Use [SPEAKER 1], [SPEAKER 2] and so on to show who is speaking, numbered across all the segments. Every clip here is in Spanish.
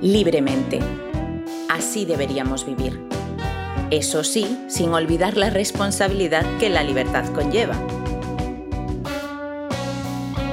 [SPEAKER 1] libremente. Así deberíamos vivir. Eso sí, sin olvidar la responsabilidad que la libertad conlleva.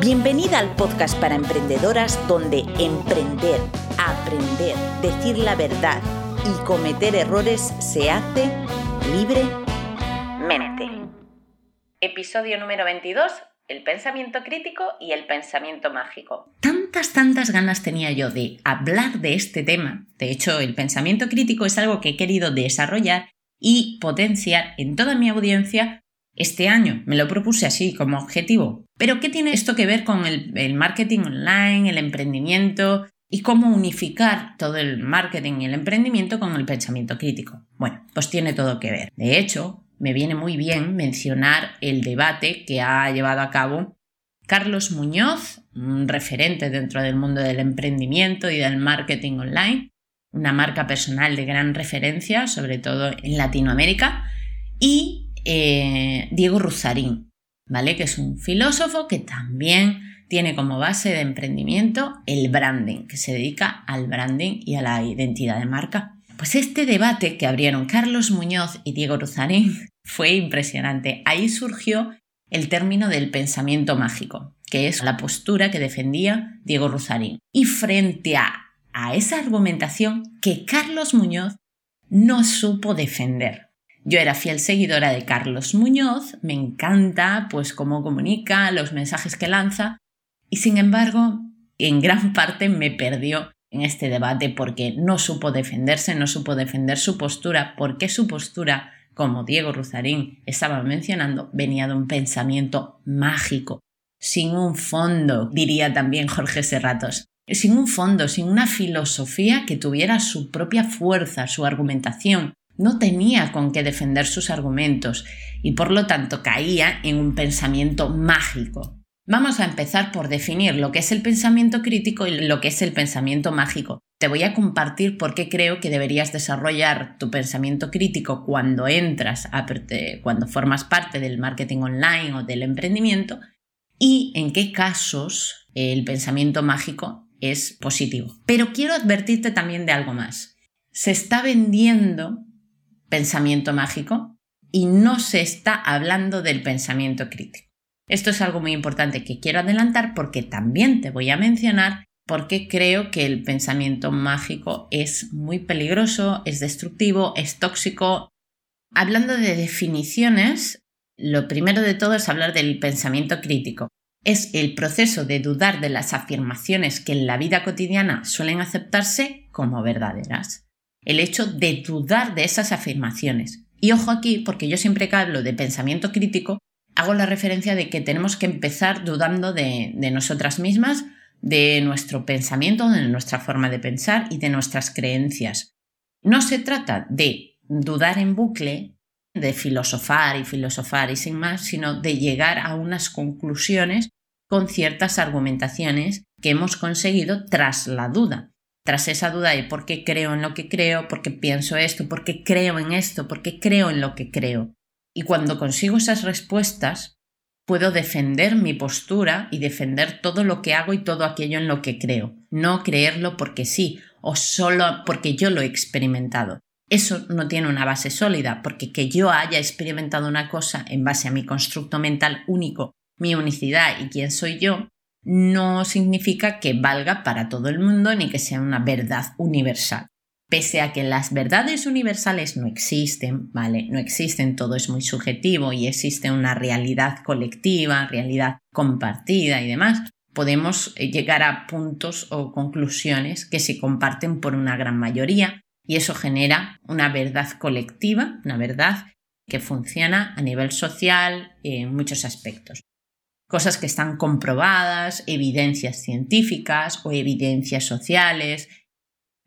[SPEAKER 1] Bienvenida al podcast para emprendedoras donde emprender, aprender, decir la verdad y cometer errores se hace libremente. Episodio número 22 el pensamiento crítico y el pensamiento mágico. Tantas, tantas ganas tenía yo de hablar de este tema. De hecho, el pensamiento crítico es algo que he querido desarrollar y potenciar en toda mi audiencia este año. Me lo propuse así como objetivo. Pero ¿qué tiene esto que ver con el, el marketing online, el emprendimiento y cómo unificar todo el marketing y el emprendimiento con el pensamiento crítico? Bueno, pues tiene todo que ver. De hecho, me viene muy bien mencionar el debate que ha llevado a cabo Carlos Muñoz, un referente dentro del mundo del emprendimiento y del marketing online, una marca personal de gran referencia, sobre todo en Latinoamérica, y eh, Diego Ruzarín, ¿vale? que es un filósofo que también tiene como base de emprendimiento el branding, que se dedica al branding y a la identidad de marca. Pues este debate que abrieron Carlos Muñoz y Diego Ruzarín fue impresionante. Ahí surgió el término del pensamiento mágico, que es la postura que defendía Diego Ruzarín. Y frente a, a esa argumentación que Carlos Muñoz no supo defender. Yo era fiel seguidora de Carlos Muñoz, me encanta pues cómo comunica, los mensajes que lanza, y sin embargo, en gran parte me perdió en este debate porque no supo defenderse, no supo defender su postura, porque su postura como Diego Ruzarín estaba mencionando, venía de un pensamiento mágico, sin un fondo, diría también Jorge Serratos, sin un fondo, sin una filosofía que tuviera su propia fuerza, su argumentación. No tenía con qué defender sus argumentos y por lo tanto caía en un pensamiento mágico. Vamos a empezar por definir lo que es el pensamiento crítico y lo que es el pensamiento mágico. Te voy a compartir por qué creo que deberías desarrollar tu pensamiento crítico cuando entras, cuando formas parte del marketing online o del emprendimiento y en qué casos el pensamiento mágico es positivo. Pero quiero advertirte también de algo más. Se está vendiendo pensamiento mágico y no se está hablando del pensamiento crítico. Esto es algo muy importante que quiero adelantar porque también te voy a mencionar porque creo que el pensamiento mágico es muy peligroso, es destructivo, es tóxico. Hablando de definiciones, lo primero de todo es hablar del pensamiento crítico. Es el proceso de dudar de las afirmaciones que en la vida cotidiana suelen aceptarse como verdaderas. El hecho de dudar de esas afirmaciones. Y ojo aquí, porque yo siempre que hablo de pensamiento crítico, hago la referencia de que tenemos que empezar dudando de, nosotras mismas de nuestro pensamiento, de nuestra forma de pensar y de nuestras creencias. No se trata de dudar en bucle, de filosofar y filosofar y sin más, sino de llegar a unas conclusiones con ciertas argumentaciones que hemos conseguido tras la duda. Tras esa duda de por qué creo en lo que creo, por qué pienso esto, por qué creo en esto, por qué creo en lo que creo. Y cuando consigo esas respuestas, puedo defender mi postura y defender todo lo que hago y todo aquello en lo que creo, no creerlo porque sí o solo porque yo lo he experimentado. Eso no tiene una base sólida, porque que yo haya experimentado una cosa en base a mi constructo mental único, mi unicidad y quién soy yo, no significa que valga para todo el mundo ni que sea una verdad universal. Pese a que las verdades universales no existen, ¿vale? No existen, todo es muy subjetivo y existe una realidad colectiva, realidad compartida y demás, podemos eh, llegar a puntos o conclusiones que se comparten por una gran mayoría y eso genera una verdad colectiva, una verdad que funciona a nivel social en muchos aspectos. Cosas que están comprobadas, evidencias científicas o evidencias sociales,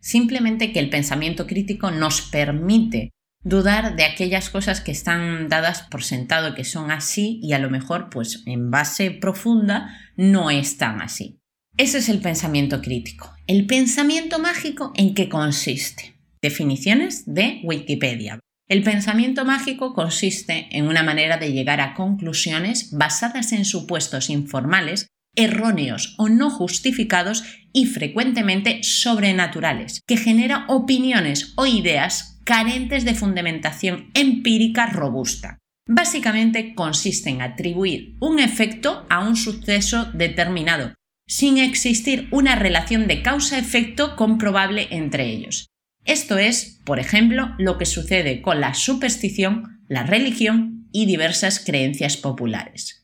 [SPEAKER 1] Simplemente que el pensamiento crítico nos permite dudar de aquellas cosas que están dadas por sentado que son así y a lo mejor pues en base profunda no están así. Ese es el pensamiento crítico. El pensamiento mágico en qué consiste. Definiciones de Wikipedia. El pensamiento mágico consiste en una manera de llegar a conclusiones basadas en supuestos informales erróneos o no justificados y frecuentemente sobrenaturales, que genera opiniones o ideas carentes de fundamentación empírica robusta. Básicamente consiste en atribuir un efecto a un suceso determinado, sin existir una relación de causa-efecto comprobable entre ellos. Esto es, por ejemplo, lo que sucede con la superstición, la religión y diversas creencias populares.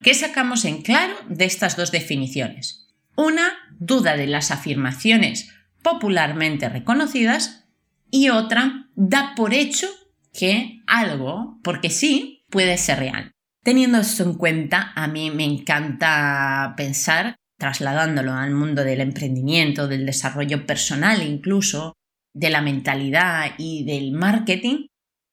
[SPEAKER 1] ¿Qué sacamos en claro de estas dos definiciones? Una, duda de las afirmaciones popularmente reconocidas y otra, da por hecho que algo, porque sí, puede ser real. Teniendo esto en cuenta, a mí me encanta pensar, trasladándolo al mundo del emprendimiento, del desarrollo personal incluso, de la mentalidad y del marketing,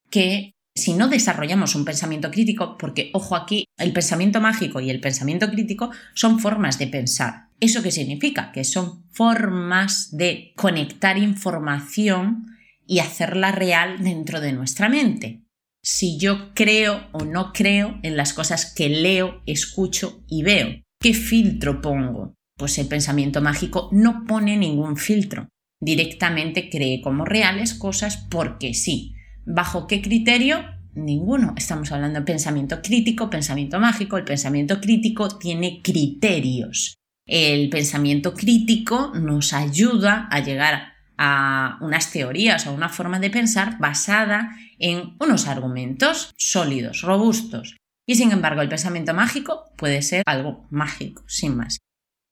[SPEAKER 1] que si no desarrollamos un pensamiento crítico, porque ojo aquí, el pensamiento mágico y el pensamiento crítico son formas de pensar. ¿Eso qué significa? Que son formas de conectar información y hacerla real dentro de nuestra mente. Si yo creo o no creo en las cosas que leo, escucho y veo. ¿Qué filtro pongo? Pues el pensamiento mágico no pone ningún filtro. Directamente cree como reales cosas porque sí. ¿Bajo qué criterio? Ninguno. Estamos hablando de pensamiento crítico, pensamiento mágico. El pensamiento crítico tiene criterios. El pensamiento crítico nos ayuda a llegar a unas teorías o una forma de pensar basada en unos argumentos sólidos, robustos. Y sin embargo, el pensamiento mágico puede ser algo mágico, sin más.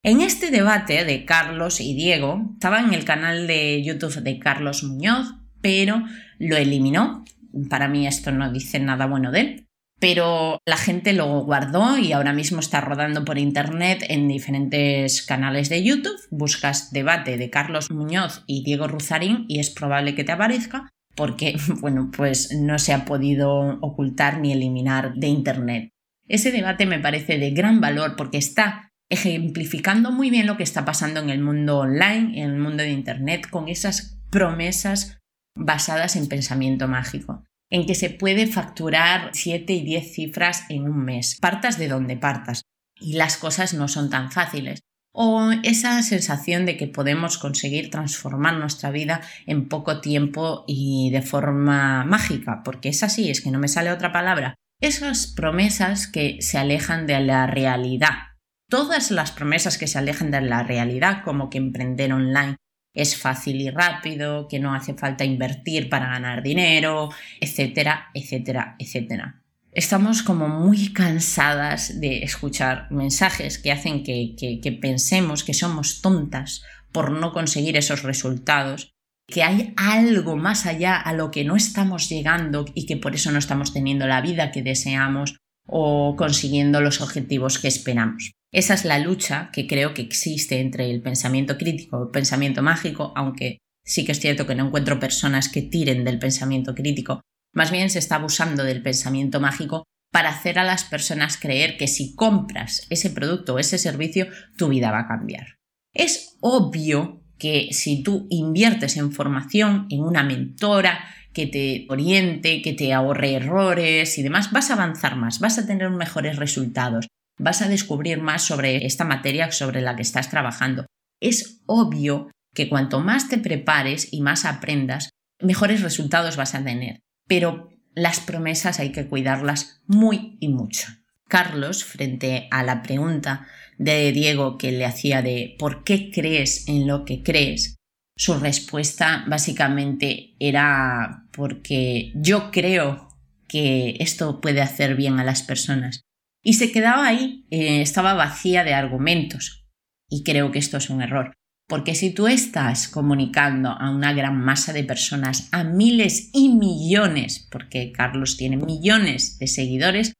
[SPEAKER 1] En este debate de Carlos y Diego, estaba en el canal de YouTube de Carlos Muñoz, pero lo eliminó. Para mí esto no dice nada bueno de él pero la gente lo guardó y ahora mismo está rodando por internet en diferentes canales de YouTube. Buscas debate de Carlos Muñoz y Diego Ruzarín y es probable que te aparezca porque, bueno, pues no se ha podido ocultar ni eliminar de internet. Ese debate me parece de gran valor porque está ejemplificando muy bien lo que está pasando en el mundo online, en el mundo de internet, con esas promesas basadas en pensamiento mágico en que se puede facturar 7 y 10 cifras en un mes, partas de donde partas, y las cosas no son tan fáciles. O esa sensación de que podemos conseguir transformar nuestra vida en poco tiempo y de forma mágica, porque es así, es que no me sale otra palabra. Esas promesas que se alejan de la realidad. Todas las promesas que se alejan de la realidad, como que emprender online es fácil y rápido, que no hace falta invertir para ganar dinero, etcétera, etcétera, etcétera. Estamos como muy cansadas de escuchar mensajes que hacen que, que, pensemos que somos tontas por no conseguir esos resultados, que hay algo más allá a lo que no estamos llegando y que por eso no estamos teniendo la vida que deseamos o consiguiendo los objetivos que esperamos. Esa es la lucha que creo que existe entre el pensamiento crítico y el pensamiento mágico, aunque sí que es cierto que no encuentro personas que tiren del pensamiento crítico. Más bien se está abusando del pensamiento mágico para hacer a las personas creer que si compras ese producto o ese servicio, tu vida va a cambiar. Es obvio que si tú inviertes en formación, en una mentora que te oriente, que te ahorre errores y demás, vas a avanzar más, vas a tener mejores resultados vas a descubrir más sobre esta materia sobre la que estás trabajando. Es obvio que cuanto más te prepares y más aprendas, mejores resultados vas a tener. Pero las promesas hay que cuidarlas muy y mucho. Carlos, frente a la pregunta de Diego que le hacía de ¿por qué crees en lo que crees? Su respuesta básicamente era porque yo creo que esto puede hacer bien a las personas y se quedaba ahí, eh, estaba vacía de argumentos. Y creo que esto es un error, porque si tú estás comunicando a una gran masa de personas, a miles y millones, porque Carlos tiene millones de seguidores,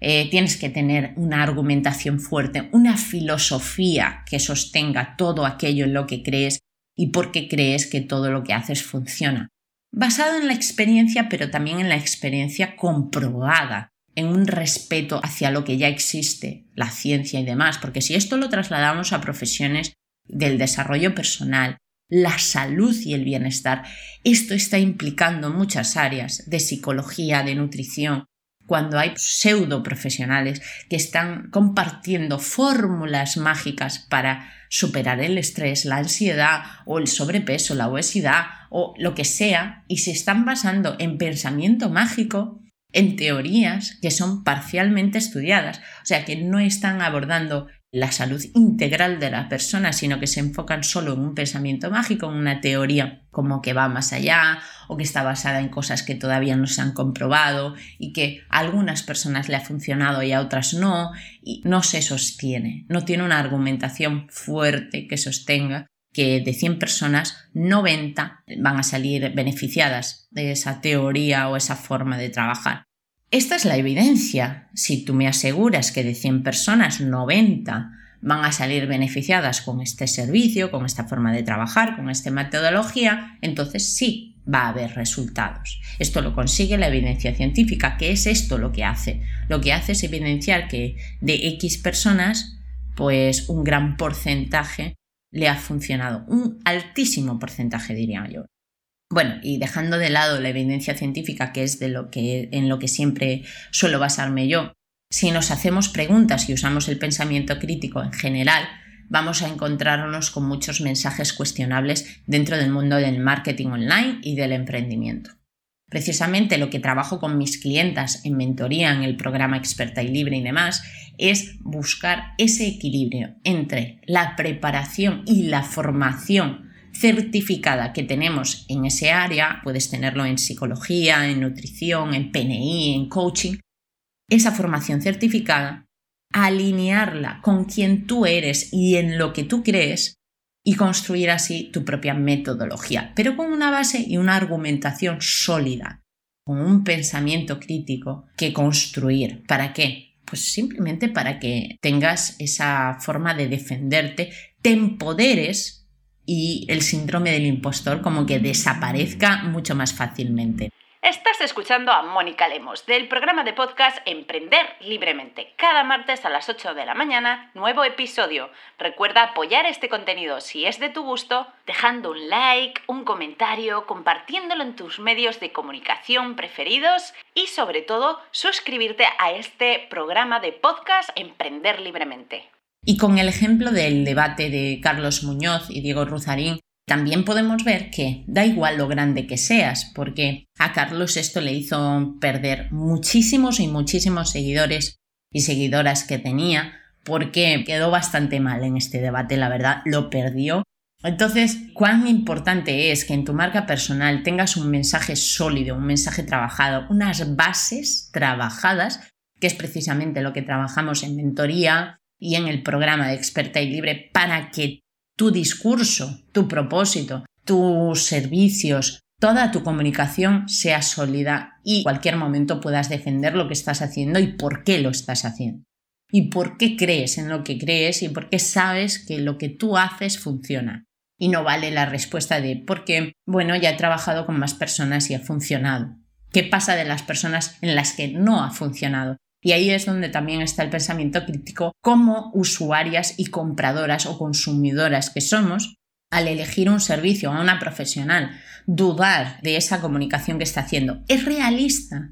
[SPEAKER 1] eh, tienes que tener una argumentación fuerte, una filosofía que sostenga todo aquello en lo que crees y por qué crees que todo lo que haces funciona. Basado en la experiencia, pero también en la experiencia comprobada en un respeto hacia lo que ya existe, la ciencia y demás, porque si esto lo trasladamos a profesiones del desarrollo personal, la salud y el bienestar, esto está implicando muchas áreas de psicología, de nutrición. Cuando hay pseudo profesionales que están compartiendo fórmulas mágicas para superar el estrés, la ansiedad o el sobrepeso, la obesidad o lo que sea, y se están basando en pensamiento mágico, en teorías que son parcialmente estudiadas, o sea que no están abordando la salud integral de la persona, sino que se enfocan solo en un pensamiento mágico, en una teoría como que va más allá o que está basada en cosas que todavía no se han comprobado y que a algunas personas le ha funcionado y a otras no, y no se sostiene, no tiene una argumentación fuerte que sostenga que de 100 personas, 90 van a salir beneficiadas de esa teoría o esa forma de trabajar. Esta es la evidencia. Si tú me aseguras que de 100 personas, 90 van a salir beneficiadas con este servicio, con esta forma de trabajar, con esta metodología, entonces sí va a haber resultados. Esto lo consigue la evidencia científica. ¿Qué es esto lo que hace? Lo que hace es evidenciar que de X personas, pues un gran porcentaje le ha funcionado, un altísimo porcentaje diría yo. Bueno, y dejando de lado la evidencia científica, que es de lo que, en lo que siempre suelo basarme yo, si nos hacemos preguntas y usamos el pensamiento crítico en general, vamos a encontrarnos con muchos mensajes cuestionables dentro del mundo del marketing online y del emprendimiento. Precisamente lo que trabajo con mis clientas en mentoría, en el programa Experta y Libre y demás, es buscar ese equilibrio entre la preparación y la formación certificada que tenemos en ese área, puedes tenerlo en psicología, en nutrición, en PNI, en coaching, esa formación certificada, alinearla con quien tú eres y en lo que tú crees y construir así tu propia metodología, pero con una base y una argumentación sólida, con un pensamiento crítico que construir. ¿Para qué? Pues simplemente para que tengas esa forma de defenderte, te empoderes y el síndrome del impostor como que desaparezca mucho más fácilmente.
[SPEAKER 2] Estás escuchando a Mónica Lemos del programa de podcast Emprender Libremente. Cada martes a las 8 de la mañana, nuevo episodio. Recuerda apoyar este contenido si es de tu gusto, dejando un like, un comentario, compartiéndolo en tus medios de comunicación preferidos y sobre todo suscribirte a este programa de podcast Emprender Libremente.
[SPEAKER 1] Y con el ejemplo del debate de Carlos Muñoz y Diego Ruzarín, también podemos ver que da igual lo grande que seas, porque a Carlos esto le hizo perder muchísimos y muchísimos seguidores y seguidoras que tenía, porque quedó bastante mal en este debate, la verdad, lo perdió. Entonces, cuán importante es que en tu marca personal tengas un mensaje sólido, un mensaje trabajado, unas bases trabajadas, que es precisamente lo que trabajamos en mentoría, y en el programa de experta y libre para que tu discurso, tu propósito, tus servicios, toda tu comunicación sea sólida y en cualquier momento puedas defender lo que estás haciendo y por qué lo estás haciendo. Y por qué crees en lo que crees y por qué sabes que lo que tú haces funciona. Y no vale la respuesta de porque, bueno, ya he trabajado con más personas y ha funcionado. ¿Qué pasa de las personas en las que no ha funcionado? Y ahí es donde también está el pensamiento crítico como usuarias y compradoras o consumidoras que somos al elegir un servicio a una profesional, dudar de esa comunicación que está haciendo. ¿Es realista?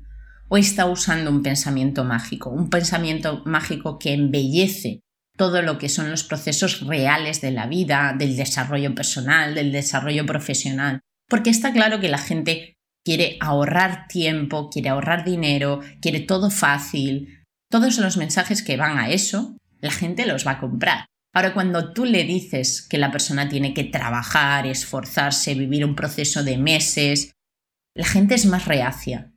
[SPEAKER 1] ¿O está usando un pensamiento mágico? Un pensamiento mágico que embellece todo lo que son los procesos reales de la vida, del desarrollo personal, del desarrollo profesional. Porque está claro que la gente quiere ahorrar tiempo, quiere ahorrar dinero, quiere todo fácil. Todos los mensajes que van a eso, la gente los va a comprar. Ahora, cuando tú le dices que la persona tiene que trabajar, esforzarse, vivir un proceso de meses, la gente es más reacia.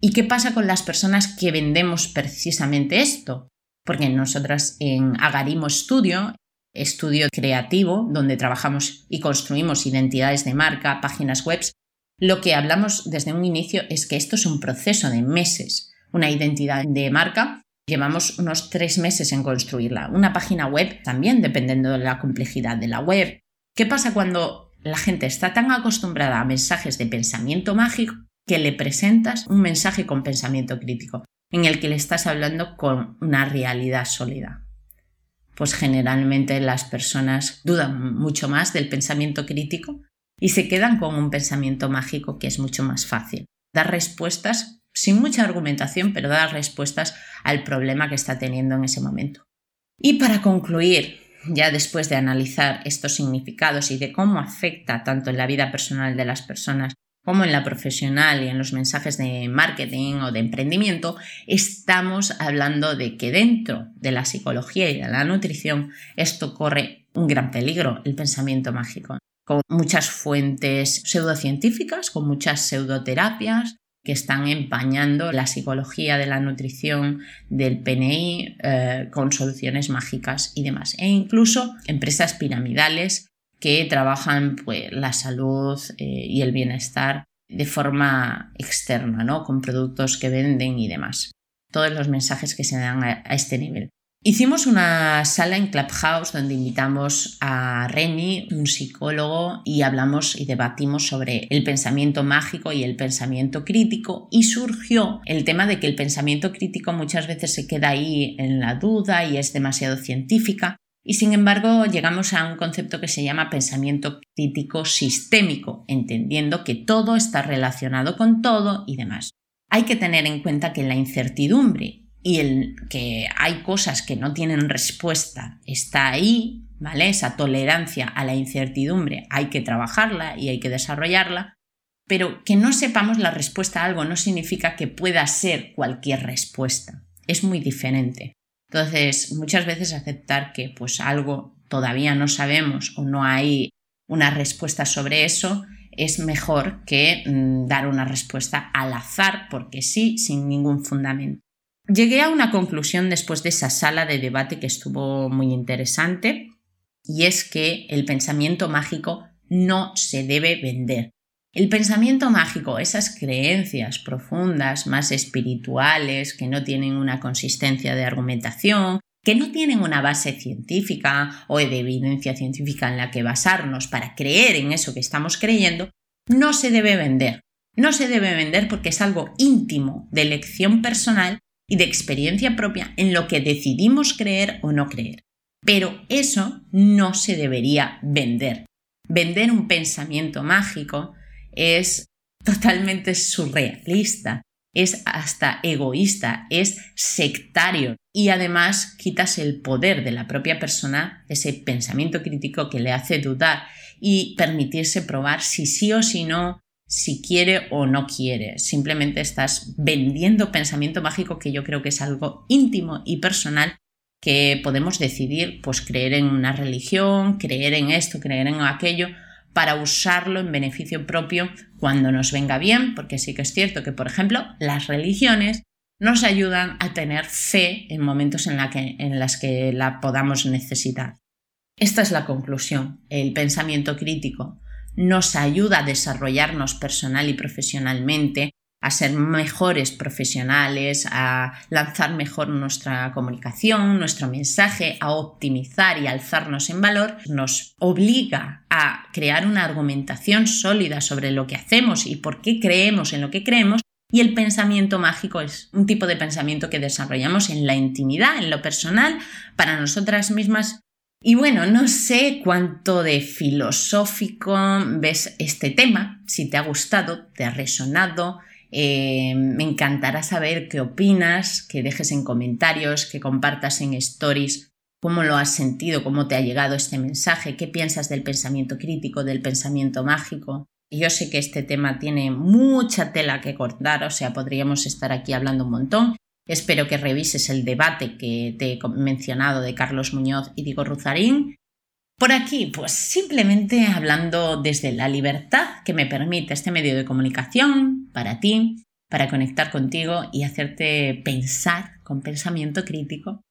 [SPEAKER 1] ¿Y qué pasa con las personas que vendemos precisamente esto? Porque nosotras en Agarimo Studio, estudio creativo, donde trabajamos y construimos identidades de marca, páginas web, lo que hablamos desde un inicio es que esto es un proceso de meses. Una identidad de marca, llevamos unos tres meses en construirla. Una página web también, dependiendo de la complejidad de la web. ¿Qué pasa cuando la gente está tan acostumbrada a mensajes de pensamiento mágico que le presentas un mensaje con pensamiento crítico, en el que le estás hablando con una realidad sólida? Pues generalmente las personas dudan mucho más del pensamiento crítico y se quedan con un pensamiento mágico que es mucho más fácil. Dar respuestas sin mucha argumentación, pero dar respuestas al problema que está teniendo en ese momento. Y para concluir, ya después de analizar estos significados y de cómo afecta tanto en la vida personal de las personas como en la profesional y en los mensajes de marketing o de emprendimiento, estamos hablando de que dentro de la psicología y de la nutrición esto corre un gran peligro, el pensamiento mágico, con muchas fuentes pseudocientíficas, con muchas pseudoterapias, que están empañando la psicología de la nutrición del PNI eh, con soluciones mágicas y demás. E incluso empresas piramidales que trabajan pues, la salud eh, y el bienestar de forma externa, ¿no? con productos que venden y demás. Todos los mensajes que se dan a este nivel. Hicimos una sala en Clubhouse donde invitamos a Remy, un psicólogo, y hablamos y debatimos sobre el pensamiento mágico y el pensamiento crítico y surgió el tema de que el pensamiento crítico muchas veces se queda ahí en la duda y es demasiado científica y sin embargo llegamos a un concepto que se llama pensamiento crítico sistémico, entendiendo que todo está relacionado con todo y demás. Hay que tener en cuenta que la incertidumbre y el que hay cosas que no tienen respuesta está ahí, ¿vale? Esa tolerancia a la incertidumbre hay que trabajarla y hay que desarrollarla, pero que no sepamos la respuesta a algo no significa que pueda ser cualquier respuesta. Es muy diferente. Entonces, muchas veces aceptar que pues algo todavía no sabemos o no hay una respuesta sobre eso es mejor que mm, dar una respuesta al azar porque sí, sin ningún fundamento. Llegué a una conclusión después de esa sala de debate que estuvo muy interesante y es que el pensamiento mágico no se debe vender. El pensamiento mágico, esas creencias profundas, más espirituales, que no tienen una consistencia de argumentación, que no tienen una base científica o de evidencia científica en la que basarnos para creer en eso que estamos creyendo, no se debe vender. No se debe vender porque es algo íntimo de elección personal y de experiencia propia en lo que decidimos creer o no creer. Pero eso no se debería vender. Vender un pensamiento mágico es totalmente surrealista, es hasta egoísta, es sectario y además quitas el poder de la propia persona, ese pensamiento crítico que le hace dudar y permitirse probar si sí o si no, si quiere o no quiere. Simplemente estás vendiendo pensamiento mágico que yo creo que es algo íntimo y personal que podemos decidir, pues creer en una religión, creer en esto, creer en aquello, para usarlo en beneficio propio cuando nos venga bien, porque sí que es cierto que, por ejemplo, las religiones nos ayudan a tener fe en momentos en, la que, en las que la podamos necesitar. Esta es la conclusión. El pensamiento crítico nos ayuda a desarrollarnos personal y profesionalmente, a ser mejores profesionales, a lanzar mejor nuestra comunicación, nuestro mensaje, a optimizar y alzarnos en valor, nos obliga a crear una argumentación sólida sobre lo que hacemos y por qué creemos en lo que creemos. Y el pensamiento mágico es un tipo de pensamiento que desarrollamos en la intimidad, en lo personal, para nosotras mismas y bueno, no sé cuánto de filosófico ves este tema, si te ha gustado, te ha resonado, eh, me encantará saber qué opinas, que dejes en comentarios, que compartas en stories cómo lo has sentido, cómo te ha llegado este mensaje, qué piensas del pensamiento crítico, del pensamiento mágico. Yo sé que este tema tiene mucha tela que cortar, o sea, podríamos estar aquí hablando un montón. Espero que revises el debate que te he mencionado de Carlos Muñoz y Diego Ruzarín. Por aquí, pues simplemente hablando desde la libertad que me permite este medio de comunicación para ti, para conectar contigo y hacerte pensar con pensamiento crítico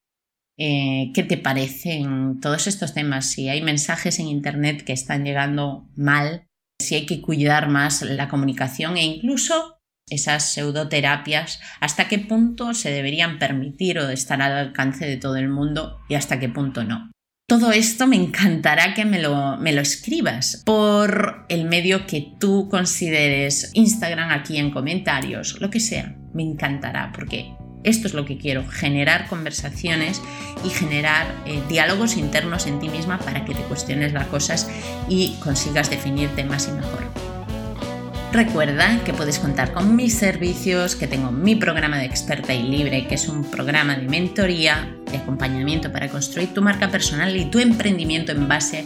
[SPEAKER 1] eh, qué te parecen todos estos temas, si hay mensajes en Internet que están llegando mal, si hay que cuidar más la comunicación e incluso esas pseudoterapias, hasta qué punto se deberían permitir o estar al alcance de todo el mundo y hasta qué punto no. Todo esto me encantará que me lo, me lo escribas por el medio que tú consideres, Instagram aquí en comentarios, lo que sea, me encantará porque esto es lo que quiero, generar conversaciones y generar eh, diálogos internos en ti misma para que te cuestiones las cosas y consigas definirte más y mejor. Recuerda que puedes contar con mis servicios, que tengo mi programa de experta y libre, que es un programa de mentoría, de acompañamiento para construir tu marca personal y tu emprendimiento en base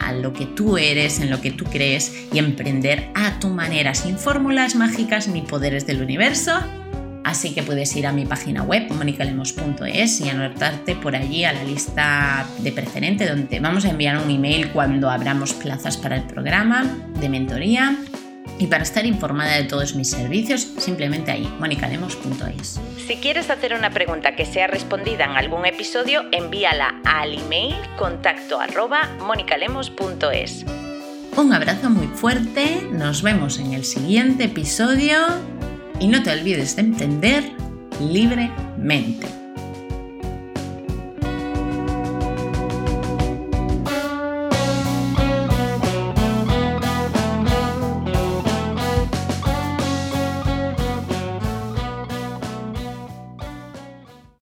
[SPEAKER 1] a lo que tú eres, en lo que tú crees y emprender a tu manera, sin fórmulas mágicas ni poderes del universo. Así que puedes ir a mi página web, monicalemos.es, y anotarte por allí a la lista de preferente, donde vamos a enviar un email cuando abramos plazas para el programa de mentoría y para estar informada de todos mis servicios, simplemente ahí, monicalemos.es.
[SPEAKER 2] Si quieres hacer una pregunta que sea respondida en algún episodio, envíala al email contacto arroba monicalemos.es.
[SPEAKER 1] Un abrazo muy fuerte, nos vemos en el siguiente episodio y no te olvides de entender libremente.